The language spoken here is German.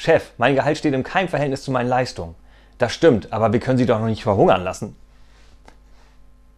Chef, mein Gehalt steht im keinem Verhältnis zu meinen Leistungen. Das stimmt, aber wir können Sie doch noch nicht verhungern lassen.